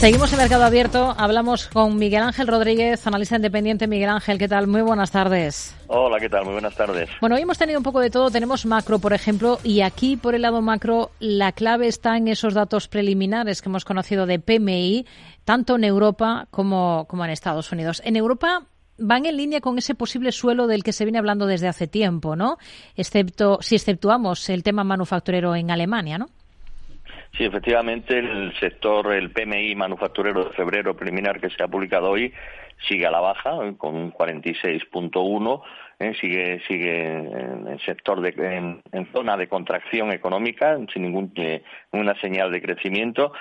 Seguimos en Mercado Abierto. Hablamos con Miguel Ángel Rodríguez, analista independiente. Miguel Ángel, ¿qué tal? Muy buenas tardes. Hola, ¿qué tal? Muy buenas tardes. Bueno, hoy hemos tenido un poco de todo. Tenemos macro, por ejemplo, y aquí por el lado macro la clave está en esos datos preliminares que hemos conocido de PMI, tanto en Europa como, como en Estados Unidos. En Europa van en línea con ese posible suelo del que se viene hablando desde hace tiempo, ¿no? Excepto, si exceptuamos el tema manufacturero en Alemania, ¿no? Sí, efectivamente, el sector, el PMI manufacturero de febrero preliminar que se ha publicado hoy sigue a la baja, eh, con un 46.1, eh, sigue, sigue en sector de, en, zona de contracción económica, sin ninguna eh, señal de crecimiento.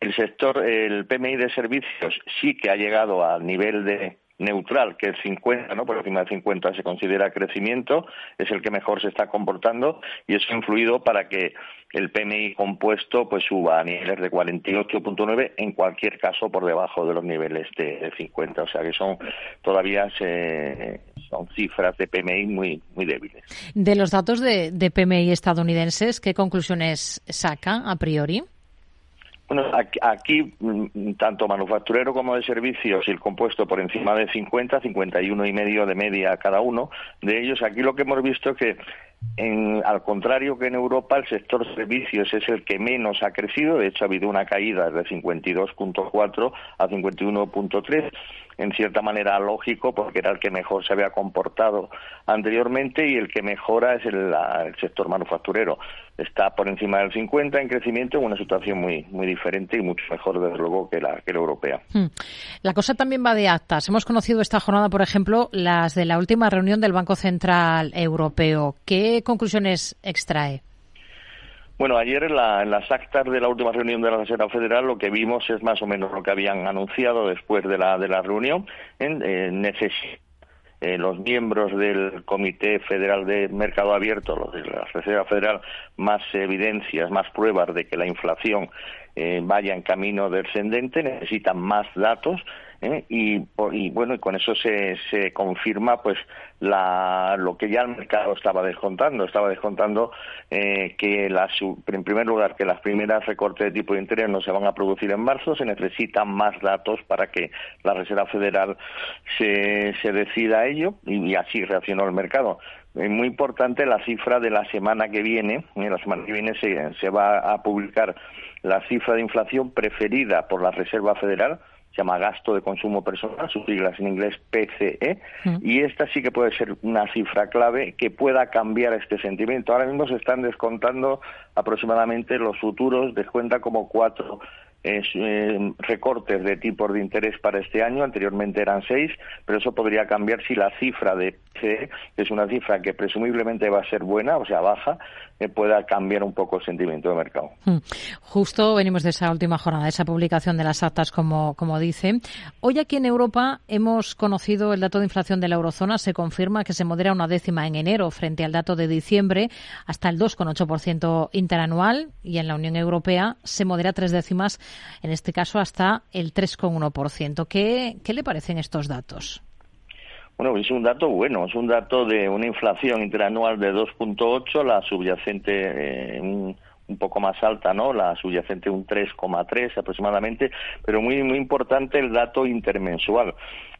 El sector, el PMI de servicios sí que ha llegado al nivel de neutral, que es 50, ¿no? Por encima de 50 se considera crecimiento, es el que mejor se está comportando y eso ha influido para que el PMI compuesto pues suba a niveles de 48.9, en cualquier caso por debajo de los niveles de, 50, o sea que son todavía son cifras de PMI muy muy débiles. De los datos de, de PMI estadounidenses, ¿qué conclusiones saca a priori? Bueno, aquí, mm, tanto manufacturero como de servicios y el compuesto por encima de 50, 51 y medio de media cada uno de ellos. Aquí lo que hemos visto es que en, al contrario que en Europa, el sector servicios es el que menos ha crecido. De hecho, ha habido una caída de 52.4 a 51.3. En cierta manera lógico, porque era el que mejor se había comportado anteriormente y el que mejora es el, sector manufacturero. Está por encima del 50 en crecimiento en una situación muy, muy diferente y mucho mejor, desde luego, que la, que la europea. Hmm. La cosa también va de actas. Hemos conocido esta jornada, por ejemplo, las de la última reunión del Banco Central Europeo. ¿Qué ¿Qué conclusiones extrae? Bueno, ayer en, las actas de la última reunión de la Reserva Federal lo que vimos es más o menos lo que habían anunciado después de la, de la reunión. Eh, eh, los miembros del Comité Federal de Mercado Abierto, los de la Reserva Federal, más evidencias, más pruebas de que la inflación eh, vaya en camino descendente, necesitan más datos ¿eh? y, bueno y con eso se, se confirma pues la, lo que ya el mercado estaba descontando estaba descontando eh, que las, en primer lugar que las primeras recortes de tipo de interés no se van a producir en marzo se necesitan más datos para que la Reserva Federal se, se decida a ello y, así reaccionó el mercado es muy importante la cifra de la semana que viene. ¿eh? La semana que viene se, se va a publicar la cifra de inflación preferida por la Reserva Federal, se llama gasto de consumo personal, sus siglas en inglés PCE, mm. y esta sí que puede ser una cifra clave que pueda cambiar este sentimiento. Ahora mismo se están descontando aproximadamente los futuros, descuenta como cuatro eh, recortes de tipos de interés para este año, anteriormente eran seis, pero eso podría cambiar si la cifra de que es una cifra que presumiblemente va a ser buena, o sea, baja, eh, pueda cambiar un poco el sentimiento de mercado. Hmm. Justo venimos de esa última jornada, de esa publicación de las actas, como, como dice. Hoy aquí en Europa hemos conocido el dato de inflación de la eurozona. Se confirma que se modera una décima en enero frente al dato de diciembre hasta el 2,8% interanual y en la Unión Europea se modera tres décimas, en este caso hasta el 3,1%. ¿Qué, ¿Qué le parecen estos datos? Bueno, es un dato bueno, es un dato de una inflación interanual de 2.8, la subyacente eh, un, poco más alta, ¿no? La subyacente un 3,3 aproximadamente, pero muy muy importante el dato intermensual.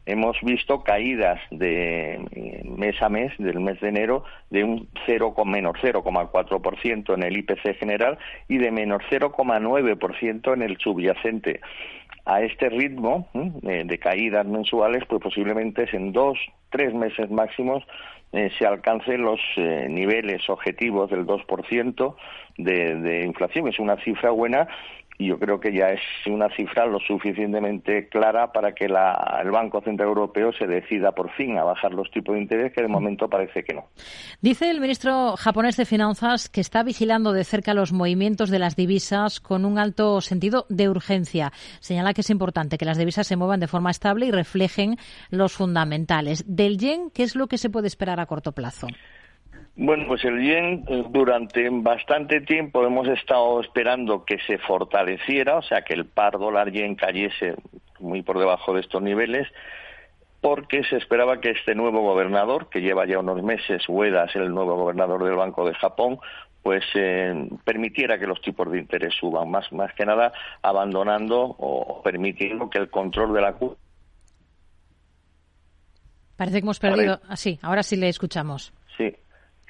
Hemos visto caídas de eh, mes a mes, del mes de enero, de un 0, menos 0,4% en el IPC general y de menos 0,9% en el subyacente a este ritmo de caídas mensuales, pues posiblemente en dos, tres meses máximos eh, se alcancen los eh, niveles objetivos del 2% de, de inflación. Es una cifra buena y yo creo que ya es una cifra lo suficientemente clara para que el Banco Central Europeo se decida por fin a bajar los tipos de interés, que de momento parece que no. Dice el ministro japonés de Finanzas que está vigilando de cerca los movimientos de las divisas con un alto sentido de urgencia. Señala que es importante que las divisas se muevan de forma estable y reflejen los fundamentales. Del yen, ¿qué es lo que se puede esperar a corto plazo? Bueno, pues el yen eh, durante bastante tiempo hemos estado esperando que se fortaleciera, o sea, que el par dólar yen cayese muy por debajo de estos niveles, porque se esperaba que este nuevo gobernador, que lleva ya unos meses, Ueda es el nuevo gobernador del Banco de Japón, pues eh, permitiera que los tipos de interés suban, más, más que nada abandonando o permitiendo que el control de la. Parece que hemos perdido. Así, ah, ahora sí le escuchamos. Sí,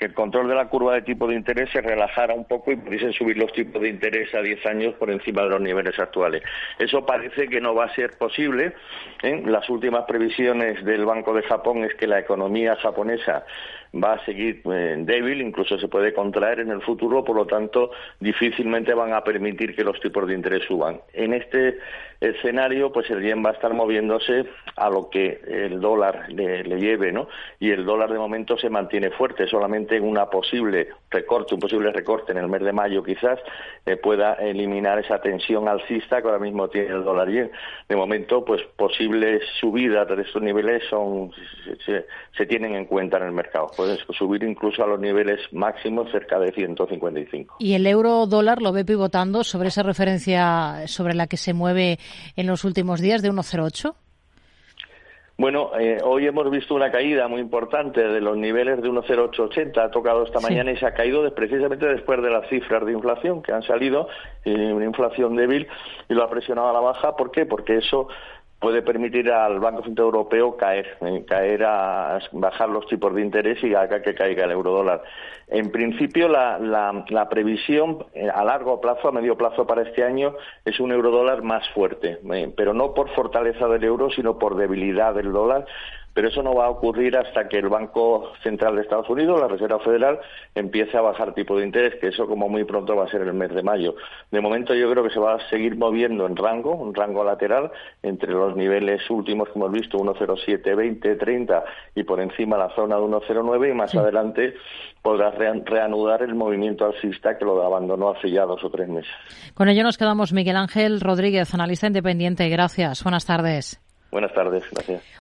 que el control de la curva de tipo de interés se relajara un poco y pudiesen subir los tipos de interés a 10 años por encima de los niveles actuales. Eso parece que no va a ser posible. ¿eh? Las últimas previsiones del Banco de Japón es que la economía japonesa va a seguir eh, débil, incluso se puede contraer en el futuro, por lo tanto, difícilmente van a permitir que los tipos de interés suban. En este escenario, pues el yen va a estar moviéndose a lo que el dólar le, lleve, ¿no? Y el dólar de momento se mantiene fuerte, solamente en una posible recorte, un posible recorte en el mes de mayo quizás eh, pueda eliminar esa tensión alcista que ahora mismo tiene el dólar yen. De momento, pues posibles subidas de estos niveles son se, se tienen en cuenta en el mercado puede subir incluso a los niveles máximos cerca de 155. ¿Y el euro dólar lo ve pivotando sobre esa referencia sobre la que se mueve en los últimos días de 1,08? Bueno, eh, hoy hemos visto una caída muy importante de los niveles de 1,0880, ha tocado esta mañana y se ha caído precisamente después de las cifras de inflación que han salido, y una inflación débil, y lo ha presionado a la baja. ¿Por qué? Porque eso puede permitir al Banco Central Europeo caer, eh, caer a bajar los tipos de interés y haga que caiga el eurodólar. En principio, la, la, previsión eh, a largo plazo, a medio plazo para este año, es un eurodólar más fuerte, eh, pero no por fortaleza del euro, sino por debilidad del dólar, pero eso no va a ocurrir hasta que el Banco Central de Estados Unidos, la Reserva Federal, empiece a bajar tipo de interés, que eso como muy pronto va a ser el mes de mayo. De momento yo creo que se va a seguir moviendo en rango, un rango lateral, entre los niveles últimos que hemos visto, 1,07, 20, 30 y por encima la zona de 1,09 y más adelante podrá reanudar el movimiento alcista que lo abandonó hace ya dos o tres meses. Con ello nos quedamos Miguel Ángel Rodríguez, analista independiente. Gracias. Buenas tardes. Buenas tardes. Gracias.